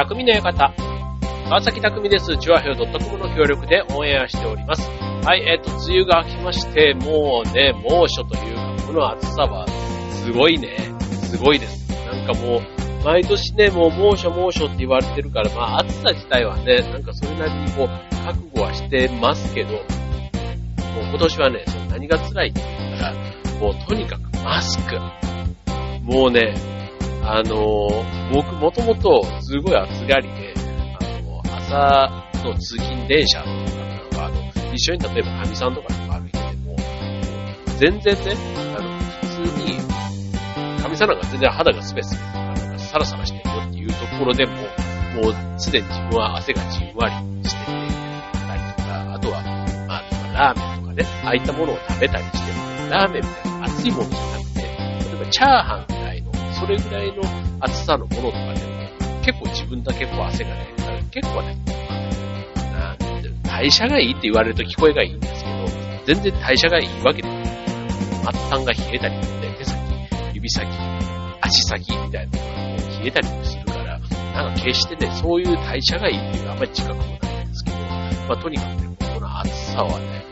匠の館。川崎匠です。チュアヘオ .com の協力でオンエアしております。はい、えっ、と、梅雨が明けまして、もうね、猛暑というか、この暑さは、すごいね、すごいです。なんかもう、毎年ね、もう猛暑猛暑って言われてるから、まあ暑さ自体はね、なんかそれなりにこう、覚悟はしてますけど、もう今年はね、その何が辛いって言ったら、もうとにかくマスク。もうね、あの僕もともとすごい暑がりで、あの朝の通勤電車とかなんかあの、一緒に例えば神さんとかとか歩いてても、全然ね、あの、普通に、神さんなんか全然肌がスベスベとか、なんかサラサラしてるよっていうところでも、もうすでに自分は汗がじんわりしてて、たりとか、あとは、まあ、ラーメンとかね、ああいったものを食べたりしても、ラーメンみたいな熱いものじゃなくて、例えばチャーハン、それぐらいの熱さのものとかでも、結構自分だけこう汗が出るから、結構ね、なんていうの代謝がいいって言われると聞こえがいいんですけど、全然代謝がいいわけでもない。末端が冷えたりね、手先、指先、足先みたいなのが冷えたりもするから、なんか決してね、そういう代謝がいいっていうのはあんまり近くもないんですけど、まあとにかくね、この暑さはね、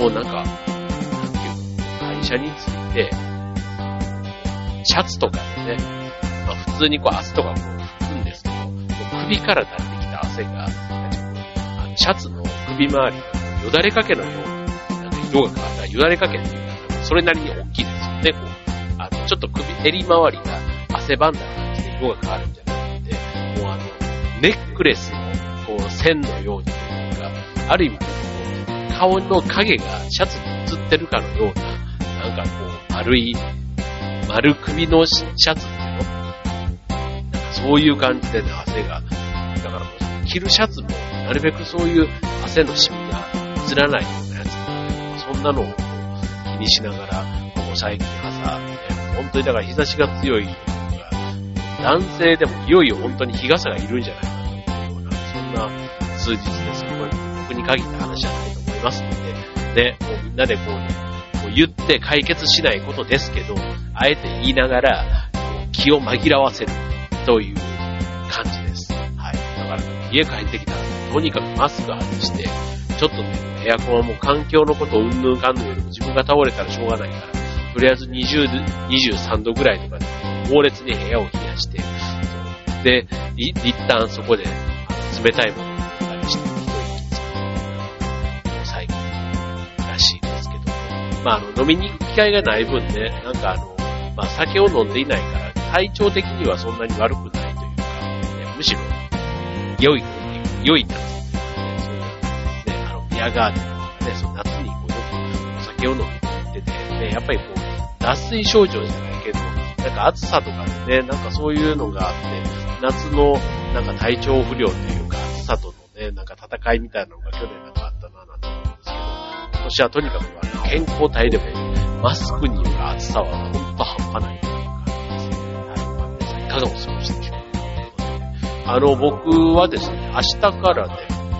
もうなんか、なんていうの、会社について、シャツとかでね、まあ普通にこう汗とかこう拭くんですけど、こう首から出してきた汗が、あのシャツの首周りがよだれかけのように、なんか色が変わったよだれかけっていうか、それなりに大きいですよね、こう。あの、ちょっと首、襟周りが汗ばんだ感じで色が変わるんじゃなくて、もうあの、ネックレスの、こう、線のようにというか、ある意味、こう顔の影がシャツに映ってるかのような、なんかこう、丸い、丸首のシャツっていうのなんかそういう感じでね、汗が。だからもう、着るシャツも、なるべくそういう汗のシミが映らないようなやつそんなのを気にしながら、ここ最近朝、ね、本当にだから日差しが強いのが、男性でもいよいよ本当に日傘がいるんじゃないかというような、そんな数日です。これ僕に限った話じゃないと思いますので、ね、もうみんなでこうね、言って解決しないことですけど、あえて言いながら、気を紛らわせるという感じです。はい。だから、家帰ってきたら、とにかくマスク外して、ちょっとね、エアコンはもう環境のことをうんぬんかんぬんよりも自分が倒れたらしょうがないから、とりあえず20、23度ぐらいとかで、猛烈に部屋を冷やして、で、一旦そこで、冷たいものまあ、あの、飲みに行く機会がない分ね、なんかあの、まあ、酒を飲んでいないから、体調的にはそんなに悪くないというか、ねむしろ、良い、良い夏、そういう、ね、あの、ビアガーデンとかね、その夏にこうよくお酒を飲みに行ってて、ね、やっぱりこう、脱水症状じゃないけど、なんか暑さとかね、なんかそういうのがあって、夏のなんか体調不良というか、暑さとのね、なんか戦いみたいなのが去年なんか年はとにかくあ健康体でもマスクによる暑さはほんと半端ないという感じですね。はい。まあ皆さんいかがお過ごしでしょうかあの、僕はですね、明日からね、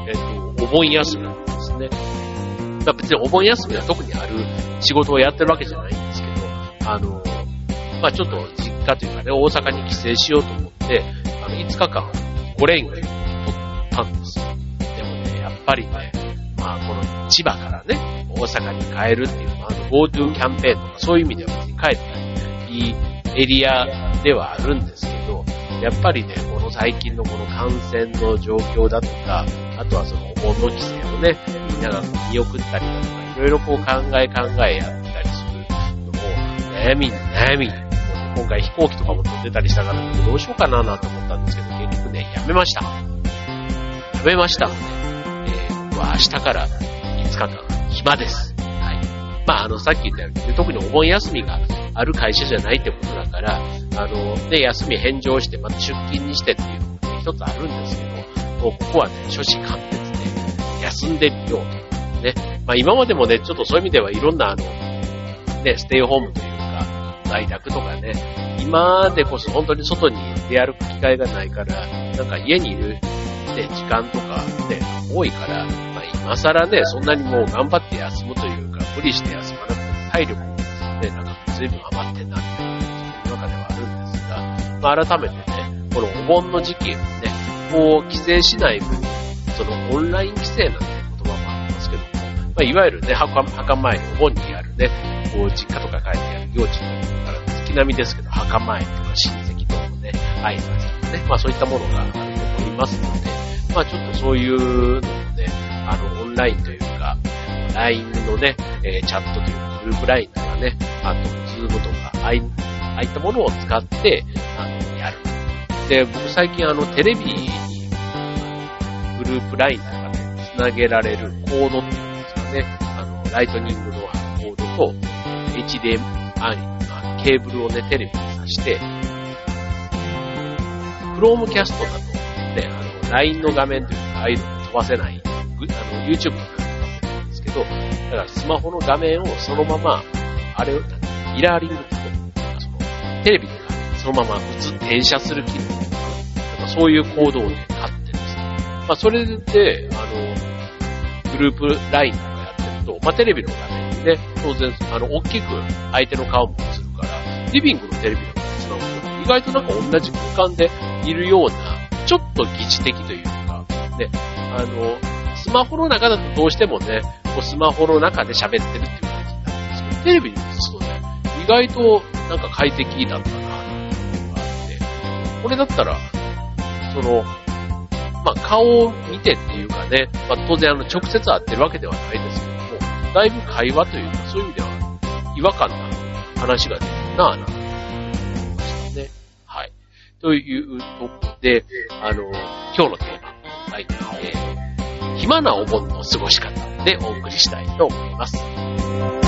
えっ、と、お盆休みなんですね。まあ別にお盆休みは特にある仕事をやってるわけじゃないんですけど、あの、まあちょっと実家というかね、大阪に帰省しようと思って、あの、5日間、5連休を取ったんですよ。でもね、やっぱりね、まあこの千葉からね、大阪に帰るっていうのは、あの、GoTo キャンペーンとかそういう意味では別に帰っていいエリアではあるんですけど、やっぱりね、この最近のこの感染の状況だとか、あとはそのお盆の規制をね、みんなが見送ったりだとか、いろいろこう考え考えやったりするのを、悩みに悩みに、今回飛行機とかも飛んでたりしたから、どうしようかななんて思ったんですけど、結局ね、やめました。やめました、えー、僕は明日から5日間、暇です。はい。まあ、あの、さっき言ったようにね、特にお盆休みがある会社じゃないってことだから、あの、ね、休み返上して、また出勤にしてっていうのもね一つあるんですけど、もうここはね、初子貫徹で、休んでみようと。ね。まあ今までもね、ちょっとそういう意味ではいろんなあの、ね、ステイホームというか、在宅とかね、今でこそ本当に外に出歩く機会がないから、なんか家にいる、ね、時間とかね、多いから、まあ今更ね、そんなにもう頑張って休むというか、無理して休まなくても体力もね、なんか随分余ってんなっていう、その中ではあるんですが、まあ改めてね、このお盆の時期、ね、こう、規制しない分、そのオンライン規制なんて言葉もありますけども、まあ、いわゆるね、墓墓前お盆にあるね、こう、実家とか帰ってやる行事とから月並みですけど、墓前とか親戚とのね、挨拶とかね、まあそういったものがあると思いますので、まあちょっとそういうのをね、あの、オンラインというか、LINE のね、えー、チャットというか、グループ LINE とかね、あと、ズームとか、ああいあいったものを使って、あの、やる。で、僕最近あの、テレビに、グループ LINE とかで繋げられるコードっていうんですかね、あの、ライトニングのコードと、HDMI、ケーブルをね、テレビに挿して、クロームキャストだと、ね、あの、LINE の画面というか、ああいうの飛ばせない、あの、YouTube とか飛ばせないんですけど、だからスマホの画面をそのまま、あれを、ミラーリングってその、テレビにそのまま映、転写する機能とか、そういうコードをね、買ってですね。まあ、それで、あの、グループ LINE とかやってると、まあ、テレビの画面にね、当然、あの、大きく相手の顔も映るから、リビングのテレビのつなぐと、意外となんか同じ空間でいるような、ちょっと疑似的というか、ね、あの、スマホの中だとどうしてもね、こうスマホの中で喋ってるっていう感じになるんですけど、テレビに映すとね、意外となんか快適だったな、っていうのがあって、これだったら、その、まあ、顔を見てっていうかね、まあ、当然あの、直接会ってるわけではないですけども、だいぶ会話というか、そういう意味では、違和感な話が出るなぁ、なんて思いましたね。はい。というとこで、あの、今日のテーマ、はい、えー、暇なお盆の過ごし方でお送りしたいと思います。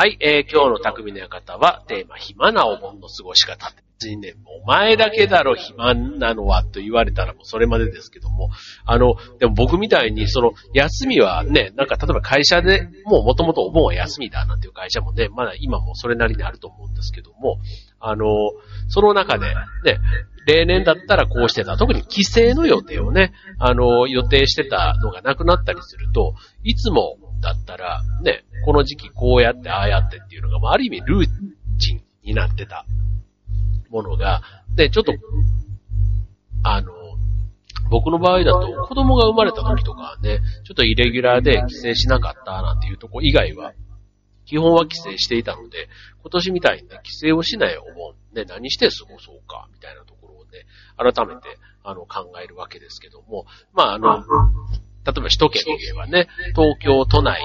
はい、えー、今日の匠の館はテーマ、暇なお盆の過ごし方。別にね、お前だけだろ暇なのはと言われたらもうそれまでですけども、あの、でも僕みたいにその休みはね、なんか例えば会社でもう元々お盆は休みだなんていう会社もね、まだ今もそれなりにあると思うんですけども、あの、その中でね、例年だったらこうしてた。特に帰省の予定をね、あの、予定してたのがなくなったりすると、いつもだったら、ね、この時期こうやってああやってっていうのが、まあ、ある意味ルーチンになってたものが、で、ちょっと、あの、僕の場合だと子供が生まれた時とかはね、ちょっとイレギュラーで帰省しなかったなんていうとこ以外は、基本は帰省していたので、今年みたいにね、帰省をしないお盆、ね、何して過ごそうか、みたいなところをね、改めて、あの、考えるわけですけども、まあ、あの、例えば首都圏で言えばね、東京都内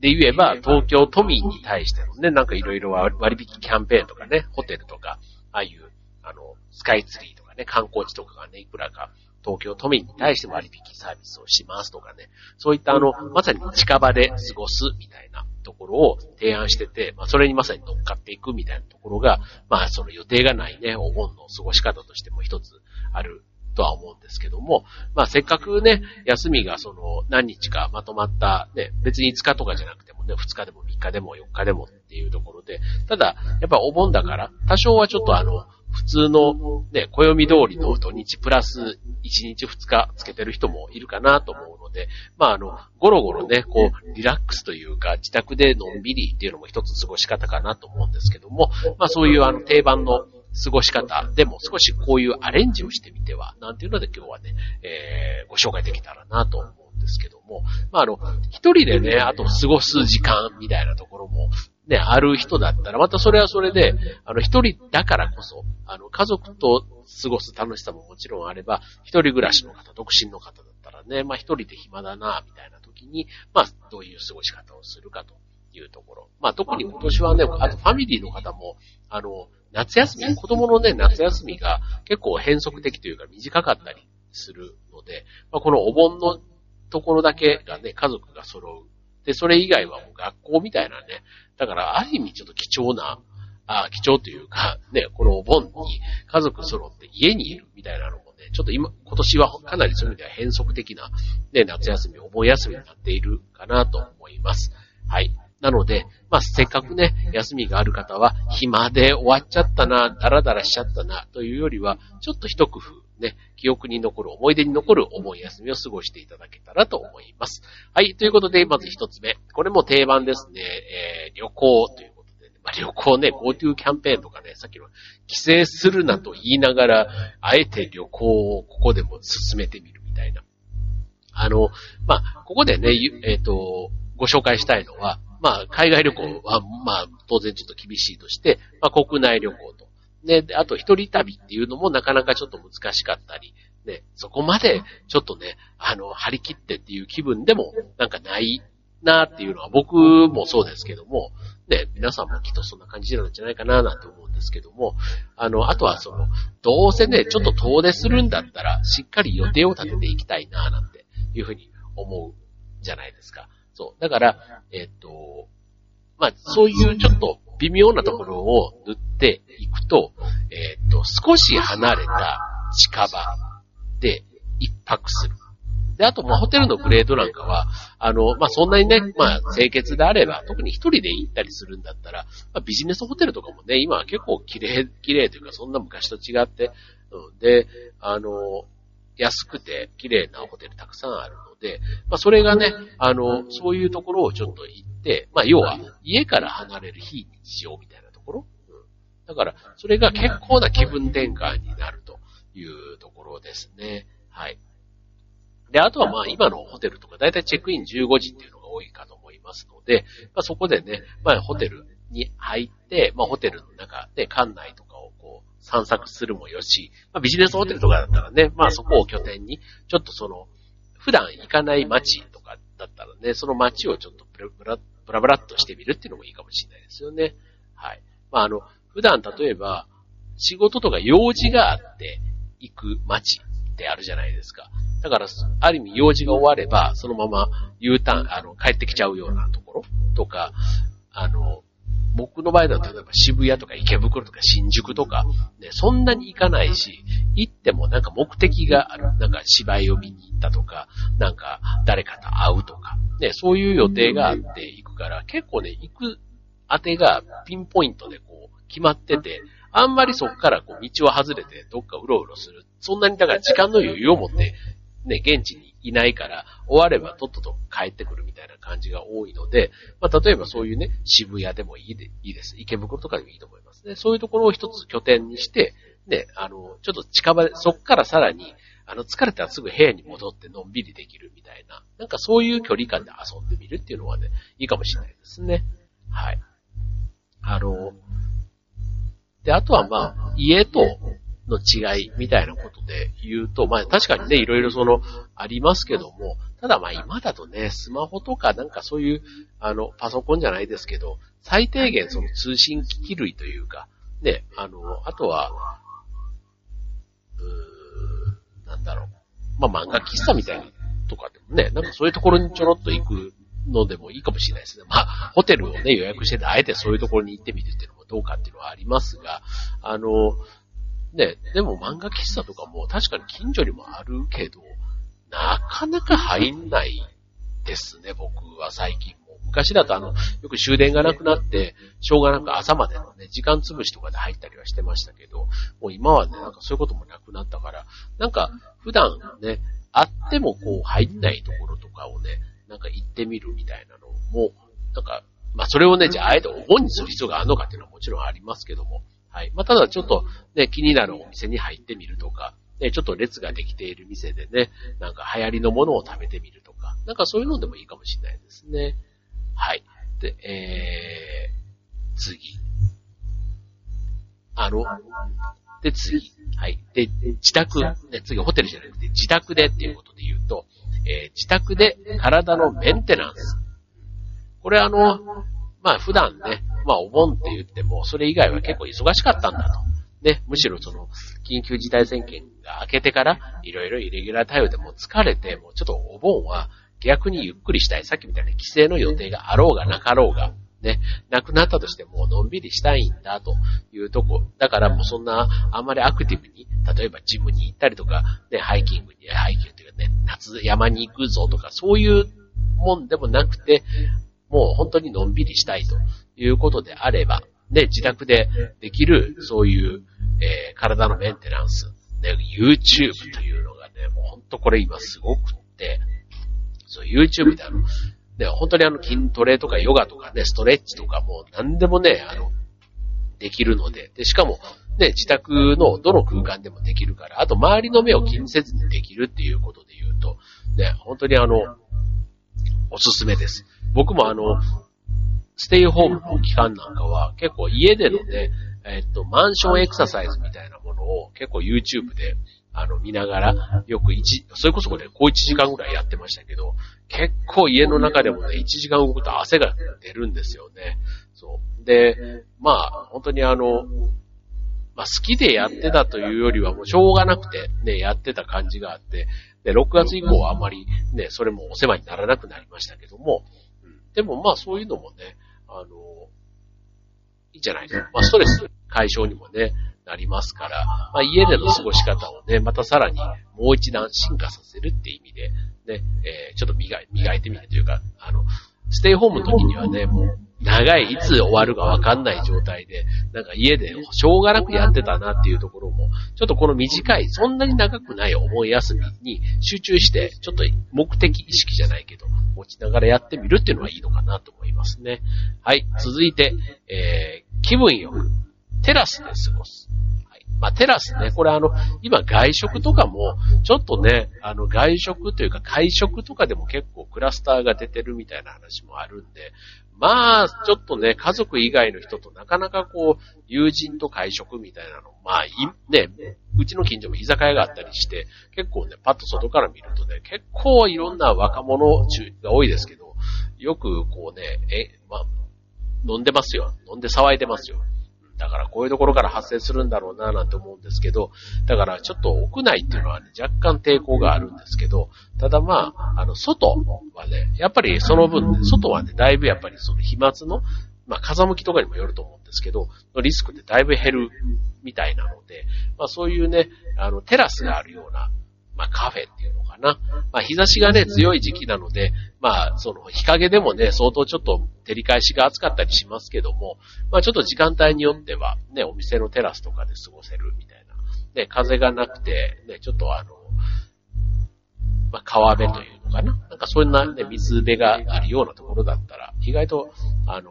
で言えば、東京都民に対してのね、なんかいろいろ割引キャンペーンとかね、ホテルとか、ああいう、あの、スカイツリーとかね、観光地とかがね、いくらか、東京都民に対して割引サービスをしますとかね、そういったあの、まさに近場で過ごすみたいなところを提案してて、まあそれにまさに乗っかっていくみたいなところが、まあその予定がないね、お盆の過ごし方としても一つあるとは思うんですけども、まあせっかくね、休みがその何日かまとまった、ね、別に5日とかじゃなくてもね、2日でも3日でも4日でもっていうところで、ただ、やっぱお盆だから、多少はちょっとあの、普通のね、暦通りの土日プラス1日2日つけてる人もいるかなと思うので、まああの、ゴロゴロね、こう、リラックスというか、自宅でのんびりっていうのも一つ過ごし方かなと思うんですけども、まあそういうあの定番の過ごし方。でも少しこういうアレンジをしてみては、なんていうので今日はね、えー、ご紹介できたらなと思うんですけども、まあ、あの、一人でね、あと過ごす時間みたいなところも、ね、ある人だったら、またそれはそれで、あの、一人だからこそ、あの、家族と過ごす楽しさももちろんあれば、一人暮らしの方、独身の方だったらね、まあ一人で暇だな、みたいな時に、まあ、どういう過ごし方をするかと。いうところ。まあ特に今年はね、あとファミリーの方も、あの、夏休み、子供のね、夏休みが結構変則的というか短かったりするので、まあ、このお盆のところだけがね、家族が揃う。で、それ以外はもう学校みたいなね、だからある意味ちょっと貴重な、あ貴重というか、ね、このお盆に家族揃って家にいるみたいなのもね、ちょっと今、今年はかなりそういう意味では変則的な、ね、夏休み、お盆休みになっているかなと思います。はい。なので、まあ、せっかくね、休みがある方は、暇で終わっちゃったな、ダラダラしちゃったな、というよりは、ちょっと一工夫、ね、記憶に残る、思い出に残るお盆休みを過ごしていただけたらと思います。はい、ということで、まず一つ目。これも定番ですね。えー、旅行ということで、まあ、旅行ね、GoTo キャンペーンとかね、さっきの帰省するなと言いながら、あえて旅行をここでも進めてみるみたいな。あの、まあ、ここでね、えっ、ー、と、ご紹介したいのは、まあ、海外旅行は、まあ、当然ちょっと厳しいとして、まあ、国内旅行と。ね、あと一人旅っていうのもなかなかちょっと難しかったり、ね、そこまでちょっとね、あの、張り切ってっていう気分でもなんかないなっていうのは僕もそうですけども、ね、皆さんもきっとそんな感じなんじゃないかななんて思うんですけども、あの、あとはその、どうせね、ちょっと遠出するんだったら、しっかり予定を立てていきたいななんていうふうに思うじゃないですか。そう。だから、えっ、と、まあ、そういうちょっと微妙なところを塗っていくと、えっ、と、少し離れた近場で一泊する。で、あと、まあ、ホテルのグレードなんかは、あの、まあ、そんなにね、まあ、清潔であれば、特に一人で行ったりするんだったら、まあ、ビジネスホテルとかもね、今は結構綺麗、綺麗というか、そんな昔と違って、うん、で、あの、安くて綺麗なホテルたくさんあるので、まあそれがね、あの、そういうところをちょっと行って、まあ要は家から離れる非日常みたいなところ？うん、だから、それが結構な気分転換になるというところですね。はい。で、あとはまあ今のホテルとかだいたいチェックイン15時っていうのが多いかと思いますので、まあそこでね、まあホテルに入って、まあホテルの中で館内とか散策するもよし、まあビジネスホテルとかだったらね、まあそこを拠点に、ちょっとその、普段行かない街とかだったらね、その街をちょっとブラブラブラブラっとしてみるっていうのもいいかもしれないですよね。はい。まああの、普段例えば、仕事とか用事があって行く街ってあるじゃないですか。だから、ある意味用事が終われば、そのまま U ターン、あの、帰ってきちゃうようなところとか、あの、僕の場合だと例えば渋谷とか池袋とか新宿とか、ね、そんなに行かないし、行ってもなんか目的がある。なんか芝居を見に行ったとか、なんか誰かと会うとか、ね、そういう予定があって行くから、結構ね、行く当てがピンポイントでこう決まってて、あんまりそこからこう道を外れてどっかうろうろする。そんなにだから時間の余裕を持ってね、現地にいないから、終わればとっとと帰ってくるみたいな感じが多いので、まあ、例えばそういうね、渋谷でもいいで、いいです。池袋とかでもいいと思いますね。そういうところを一つ拠点にして、ね、あの、ちょっと近場で、そっからさらに、あの、疲れたらすぐ部屋に戻ってのんびりできるみたいな、なんかそういう距離感で遊んでみるっていうのはね、いいかもしれないですね。はい。あの、で、あとはまあ、家との違いみたいなことで言うと、まあ確かにね、いろいろその、ありますけども、ただまあ今だとね、スマホとかなんかそういう、あの、パソコンじゃないですけど、最低限その通信機器類というか、ね、あの、あとは、うーんなんだろう。まあ漫画喫茶みたいなとかでもね、なんかそういうところにちょろっと行くのでもいいかもしれないですね。まあ、ホテルをね、予約してて、あえてそういうところに行ってみるっていうのもどうかっていうのはありますが、あの、ね、でも漫画喫茶とかも確かに近所にもあるけど、なかなか入んないですね、僕は最近も。昔だとあの、よく終電がなくなって、しょうがなく朝までのね、時間潰しとかで入ったりはしてましたけど、もう今はね、なんかそういうこともなくなったから、なんか普段ね、あってもこう入んないところとかをね、なんか行ってみるみたいなのも、なんか、まあそれをね、じゃああえてお盆にする必要があるのかっていうのはもちろんありますけども、はい。まあ、ただちょっとね、気になるお店に入ってみるとか、ね、ちょっと列ができている店でね、なんか流行りのものを食べてみるとか、なんかそういうのでもいいかもしれないですね。はい。で、えー、次。あの、で、次。はい。で、自宅、ね、次ホテルじゃなくて自宅でっていうことで言うと、えー、自宅で体のメンテナンス。これあの、まあ普段ね、まあお盆って言っても、それ以外は結構忙しかったんだと。ね、むしろその、緊急事態宣言が明けてから、いろいろイレギュラー対応でも疲れて、もうちょっとお盆は逆にゆっくりしたい。さっきみたいな帰省の予定があろうがなかろうが、ね、なくなったとしてものんびりしたいんだというとこ。だからもうそんな、あんまりアクティブに、例えばジムに行ったりとか、ね、ハイキングに、ハイキングというかね、夏山に行くぞとか、そういうもんでもなくて、もう本当にのんびりしたいということであれば、ね、自宅でできる、そういう、えー、体のメンテナンス、ね、YouTube というのがね、もう本当これ今すごくって、そう、YouTube であの、ね、本当にあの筋トレとかヨガとかね、ストレッチとかもう何でもね、あの、できるので、で、しかも、ね、自宅のどの空間でもできるから、あと周りの目を気にせずにできるっていうことで言うと、ね、本当にあの、おすすめです。僕もあの、ステイホームの期間なんかは結構家でのね、えっと、マンションエクササイズみたいなものを結構 YouTube であの、見ながら、よく一、それこそこれ、こう1時間ぐらいやってましたけど、結構家の中でもね、1時間動くと汗が出るんですよね。そう。で、まあ、本当にあの、まあ、好きでやってたというよりはもうしょうがなくてね、やってた感じがあって、で、6月以降はあまりね、それもお世話にならなくなりましたけども、うん、でもまあそういうのもね、あの、いいんじゃないですか。まあストレス解消にもね、なりますから、まあ、家での過ごし方をね、またさらにもう一段進化させるって意味で、ね、えー、ちょっと磨い磨いてみるというか、あの、ステイホームの時にはね、もう、長い、いつ終わるかわかんない状態で、なんか家でしょうがなくやってたなっていうところも、ちょっとこの短い、そんなに長くない思い休みに集中して、ちょっと目的意識じゃないけど、持ちながらやってみるっていうのはいいのかなと思いますね。はい、続いて、えー、気分よく、テラスで過ごす。まあ、テラスね、これあの、今外食とかも、ちょっとね、あの、外食というか会食とかでも結構クラスターが出てるみたいな話もあるんで、まあ、ちょっとね、家族以外の人となかなかこう、友人と会食みたいなの、まあ、い、ね、うちの近所も居酒屋があったりして、結構ね、パッと外から見るとね、結構いろんな若者が多いですけど、よくこうね、え、まあ、飲んでますよ。飲んで騒いでますよ。だからこういうところから発生するんだろうななんて思うんですけど、だからちょっと屋内っていうのはね、若干抵抗があるんですけど、ただまあ、あの、外はね、やっぱりその分、ね、外はね、だいぶやっぱりその飛沫の、まあ風向きとかにもよると思うんですけど、リスクってだいぶ減るみたいなので、まあそういうね、あの、テラスがあるような、まあカフェっていうのかな。まあ日差しがね、強い時期なので、まあその日陰でもね、相当ちょっと照り返しが暑かったりしますけども、まあちょっと時間帯によっては、ね、お店のテラスとかで過ごせるみたいな。ね、風がなくて、ね、ちょっとあの、まあ川辺というのかな。なんかそんなね、水辺があるようなところだったら、意外と、あの、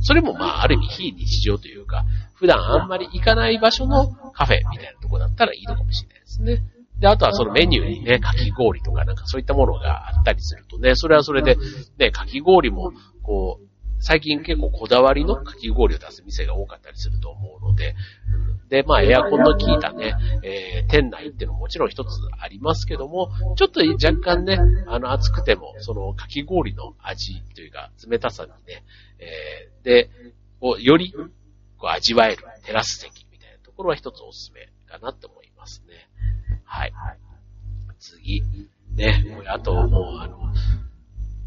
それもまあある意味非日常というか、普段あんまり行かない場所のカフェみたいなところだったらいいのかもしれないですね。で、あとはそのメニューにね、かき氷とかなんかそういったものがあったりするとね、それはそれで、ね、かき氷も、こう、最近結構こだわりのかき氷を出す店が多かったりすると思うので、で、まあエアコンの効いたね、えー、店内っていうのももちろん一つありますけども、ちょっと若干ね、あの暑くても、そのかき氷の味というか冷たさにね、えー、で、をよりこう味わえるテラス席みたいなところは一つおすすめかなと思います。ね。はい。次。ね。あと、もう、あの、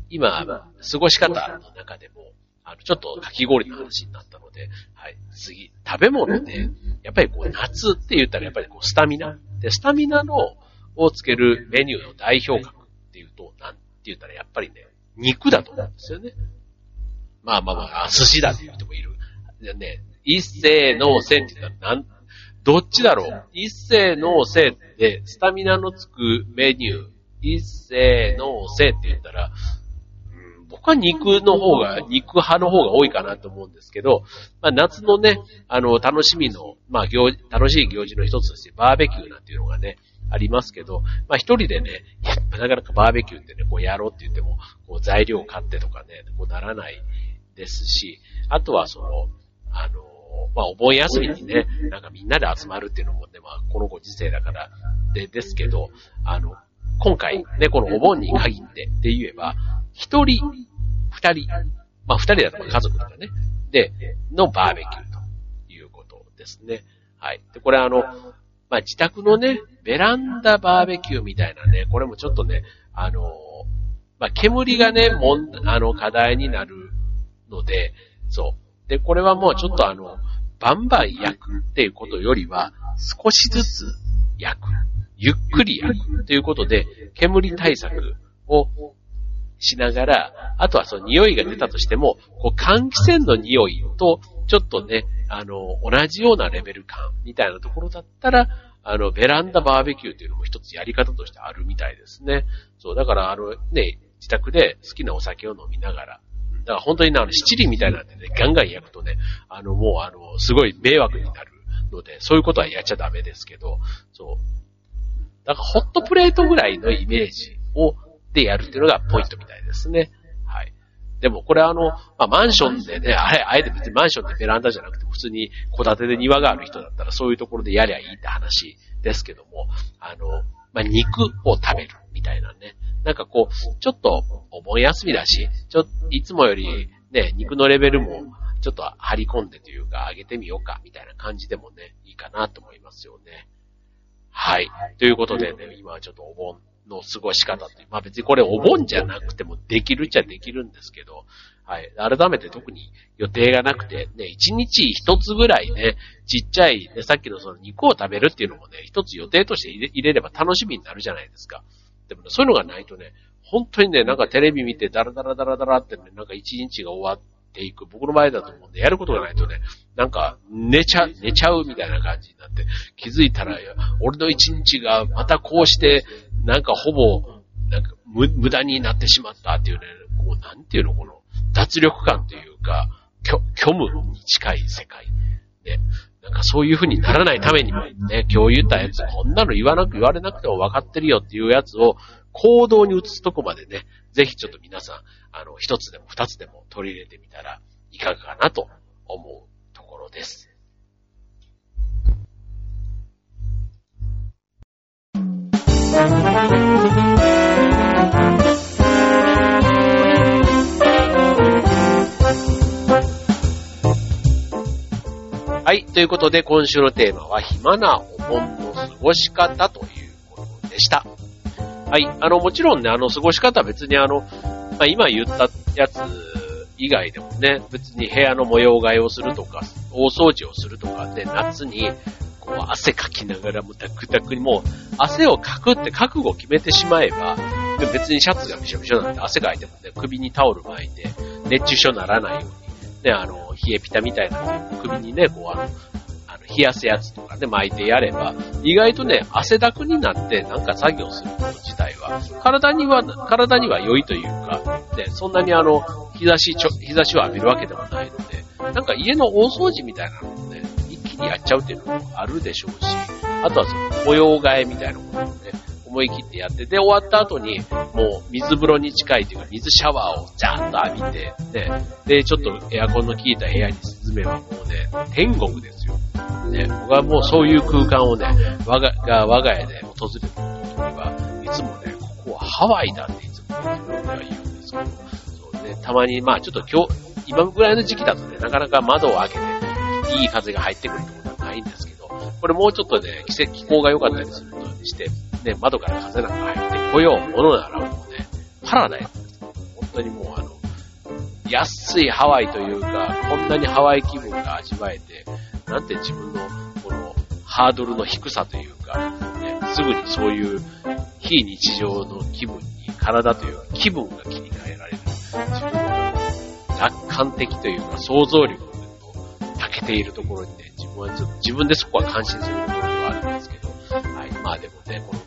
今、過ごし方の中でも、あの、ちょっとかき氷の話になったので、はい。次。食べ物で、やっぱりこう、夏って言ったらやっぱりこう、スタミナ。で、スタミナの、をつけるメニューの代表格っていうと、なんて言ったらやっぱりね、肉だと思うんですよね。まあまあまあ、寿司だって言う人もいる。ね、一斉のせって言ったら、なん、どっちだろう？一斉のせって、スタミナのつくメニュー、一斉のせって言ったら、うん、僕は肉の方が、肉派の方が多いかなと思うんですけど、まあ、夏のね、あの、楽しみの、まあ、行楽しい行事の一つとして、バーベキューなんていうのがね、ありますけど、まあ一人でね、なかなかバーベキューってね、こうやろうって言っても、こう材料を買ってとかね、こうならないですし、あとはその、あの、まあ、お盆休みにね、なんかみんなで集まるっていうのもね、まあ、このご時世だから、で、ですけど、あの、今回、ね、このお盆に限ってって言えば、一人、二人、まあ、二人だと家族とかね、で、のバーベキューということですね。はい。で、これあの、まあ、自宅のね、ベランダバーベキューみたいなね、これもちょっとね、あの、まあ、煙がね、もん、あの、課題になるので、そう。で、これはもうちょっとあの、バンバン焼くっていうことよりは、少しずつ焼く。ゆっくり焼く。ということで、煙対策をしながら、あとはその匂いが出たとしても、こう換気扇の匂いと、ちょっとね、あの、同じようなレベル感みたいなところだったら、あの、ベランダバーベキューっていうのも一つやり方としてあるみたいですね。そう、だからあの、ね、自宅で好きなお酒を飲みながら、だから本当にね、あの、七輪みたいなんでね、ガンガン焼くとね、あの、もうあの、すごい迷惑になるので、そういうことはやっちゃダメですけど、そう。だからホットプレートぐらいのイメージを、でやるっていうのがポイントみたいですね。はい。でもこれあの、まあ、マンションでね、あれ、あえて別にマンションでベランダじゃなくて、普通に戸建てで庭がある人だったらそういうところでやりゃいいって話ですけども、あの、まあ、肉を食べるみたいなね。なんかこう、ちょっとお盆休みだし、ちょっといつもよりね、肉のレベルもちょっと張り込んでというか、上げてみようか、みたいな感じでもね、いいかなと思いますよね。はい。ということでね、今はちょっとお盆の過ごし方って、まあ別にこれお盆じゃなくてもできるっちゃできるんですけど、はい。改めて特に予定がなくて、ね、一日一つぐらいね、ちっちゃい、ね、さっきのその肉を食べるっていうのもね、一つ予定として入れれば楽しみになるじゃないですか。でもね、そういうのがないとね、本当にね、なんかテレビ見てダラダラダラダラってね、なんか一日が終わっていく。僕の場合だと思うんで、やることがないとね、なんか寝ちゃ、寝ちゃうみたいな感じになって、気づいたら、俺の一日がまたこうして、なんかほぼ、なんか無駄になってしまったっていうね、こう、なんていうの、この、脱力感というか、虚虚無に近い世界。ね。なんかそういう風にならないためにもね、今日言ったやつ、こんなの言わなく言われなくても分かってるよっていうやつを行動に移すとこまでね、ぜひちょっと皆さん、あの、一つでも二つでも取り入れてみたらいかがかなと思うところです。はい。ということで、今週のテーマは、暇なお盆の過ごし方ということでした。はい。あの、もちろんね、あの、過ごし方は別にあの、まあ、今言ったやつ以外でもね、別に部屋の模様替えをするとか、大掃除をするとかで、夏に、こう、汗かきながらもダクダクにもう、汗をかくって覚悟を決めてしまえば、で別にシャツがびしょびしょなんで汗かいてもね、首にタオル巻いて、熱中症にならないように、ね、あの、冷えピタみたいなのを首にね、こう、あの、あの冷やすやつとかで巻いてやれば、意外とね、汗だくになってなんか作業すること自体は、体には、体には良いというか、ね、そんなにあの、日差しちょ、日差しを浴びるわけではないので、なんか家の大掃除みたいなのをね、一気にやっちゃうっていうのもあるでしょうし、あとはその模様替えみたいなものもね、思い切ってやって、で、終わった後に、もう水風呂に近いというか、水シャワーをジャーンと浴びて、ね、で、ちょっとエアコンの効いた部屋に沈めばもうね、天国ですよ。ね、僕はもうそういう空間をね、我が、が我が家で訪れる時には、いつもね、ここはハワイだっていつも自分では言うんですけど、そうね、たまに、まあちょっと今日、今ぐらいの時期だとね、なかなか窓を開けて、いい風が入ってくるってことはないんですけど、これもうちょっとね、季節気候が良かったりするとして、ね、窓から風なんか入ってこようものならもうね、パラダイスです。本当にもうあの、安いハワイというか、こんなにハワイ気分が味わえて、なんて自分のこのハードルの低さというか、ね、すぐにそういう非日常の気分に体というか気分が切り替えられる。自分の楽観的というか想像力の長けているところにね、自分はちょっと自分でそこは感心するところではあるんですけど、はい。まあでもね、この、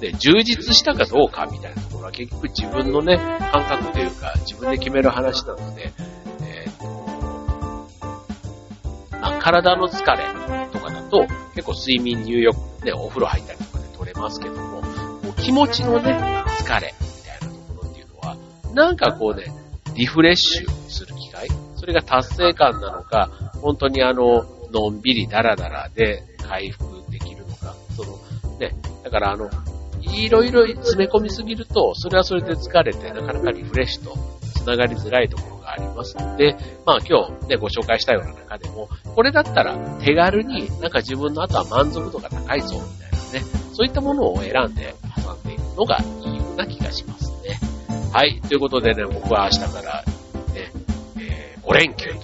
で、充実したかどうかみたいなところは結局自分のね、感覚というか、自分で決める話なので、えー、と、まあ、体の疲れとかだと、結構睡眠入浴、ね、お風呂入ったりとかで取れますけども、も気持ちのね、疲れみたいなところっていうのは、なんかこうね、リフレッシュする機会それが達成感なのか、本当にあの、のんびりダラダラで回復できるのかその、ね、だからあの、いろいろ詰め込みすぎると、それはそれで疲れて、なかなかリフレッシュと繋がりづらいところがありますので、まあ今日ね、ご紹介したような中でも、これだったら手軽になんか自分の後は満足度が高いぞ、みたいなね、そういったものを選んで挟んでいくのがいいような気がしますね。はい、ということでね、僕は明日からね、えー、5連休という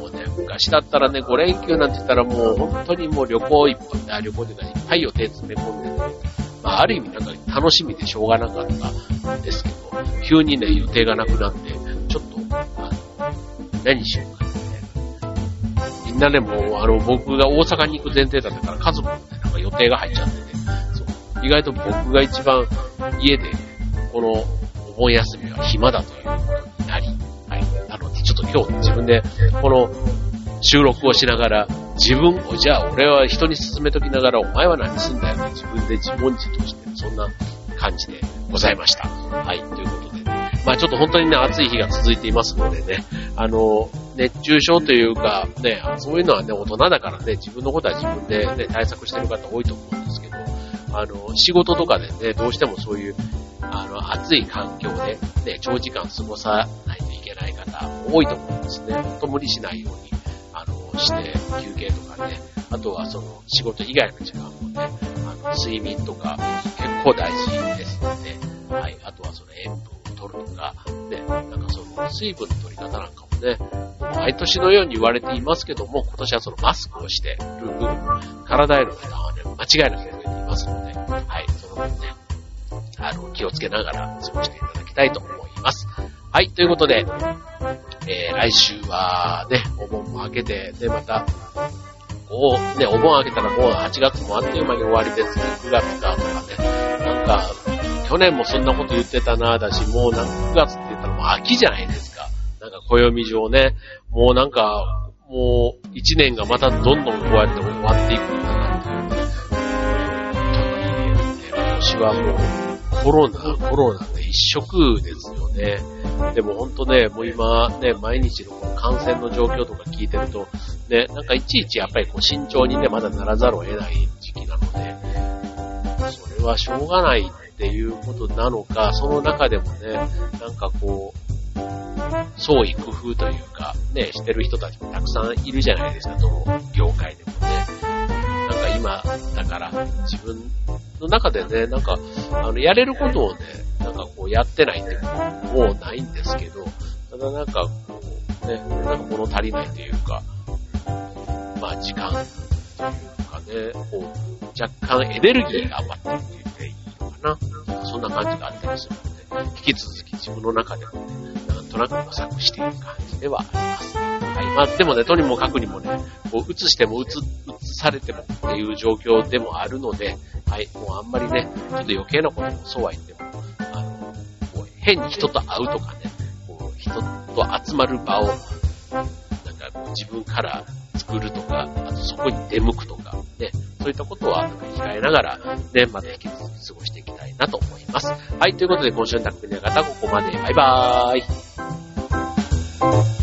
ことで、はい、昔だったらね、5連休なんて言ったらもう本当にもう旅行いっぱい、旅行というかいっぱい予定詰め込んで、まあ、ある意味なんか楽しみでしょうがなかったんですけど、急にね、予定がなくなって、ちょっと、あの、何しようかな、みんなでも、あの、僕が大阪に行く前提だったから家族もね、なんか予定が入っちゃってて、そう。意外と僕が一番家で、このお盆休みは暇だということになり、はい。なので、ちょっと今日自分で、この収録をしながら、自分を、じゃあ俺は人に勧めときながら、お前は何すんだよって自分で自問自答してる、そんな感じでございました。はい、ということで、まあちょっと本当にね、暑い日が続いていますのでね、あの、熱中症というか、ね、そういうのはね、大人だからね、自分のことは自分でね、対策してる方多いと思うんですけど、あの、仕事とかでね、どうしてもそういう、あの、暑い環境で、ね、長時間過ごさないといけない方多いと思うんですね。本当無理しないように、して休憩とかね、あとはその仕事以外の時間もね、あの、睡眠とか結構大事ですので、はい、あとはその塩分を取るとか、ね、なんかその水分の取り方なんかもね、毎年のように言われていますけども、今年はそのマスクをしてる分、体への負担はね、間違いなく増えていますので、はい、その分ね、あの、気をつけながら過ごしていただきたいと思います。はい、ということで、えー、来週はね、お盆も明けて、で、また、お、ね、お盆明けたらもう8月もあっという間に終わりです。9月かとかね。なんか、去年もそんなこと言ってたなぁだし、もうなんか9月って言ったらもう秋じゃないですか。なんか暦上ね、もうなんか、もう1年がまたどんどんこうやって終わっていくんだなっていうね。本当にね、今年はもうコロナ、コロナで一色ですよね。でも本当ね、もう今ね、毎日のこの感染の状況とか聞いてると、ね、なんかいちいちやっぱりこう慎重にね、まだならざるを得ない時期なので、それはしょうがないっていうことなのか、その中でもね、なんかこう、創意工夫というか、ね、してる人たちもたくさんいるじゃないですか、どの業界でもね。今、だから自分の中でね、なんか、あの、やれることをね、なんかこうやってないっていうもうないんですけど、ただなんかこう、ね、なんか物足りないというか、まあ時間というかね、こう、若干エネルギーが余ってるって言っていいのかな。そんな感じがあったりするので、引き続き自分の中でもね、なんとなく模索している感じではあります。はい。まあでもね、とにもかくにもね、こう、映しても、映されてもっていう状況でもあるので、はい。もうあんまりね、ちょっと余計なこともそうは言っても、あの、もう変に人と会うとかね、こう、人と集まる場を、なんかこう自分から作るとか、あとそこに出向くとか、ね、そういったことは控えながら、ね、また引き続き過ごしていきたいなと思います。はい、ということで今週の匠の方、ここまで。バイバーイ。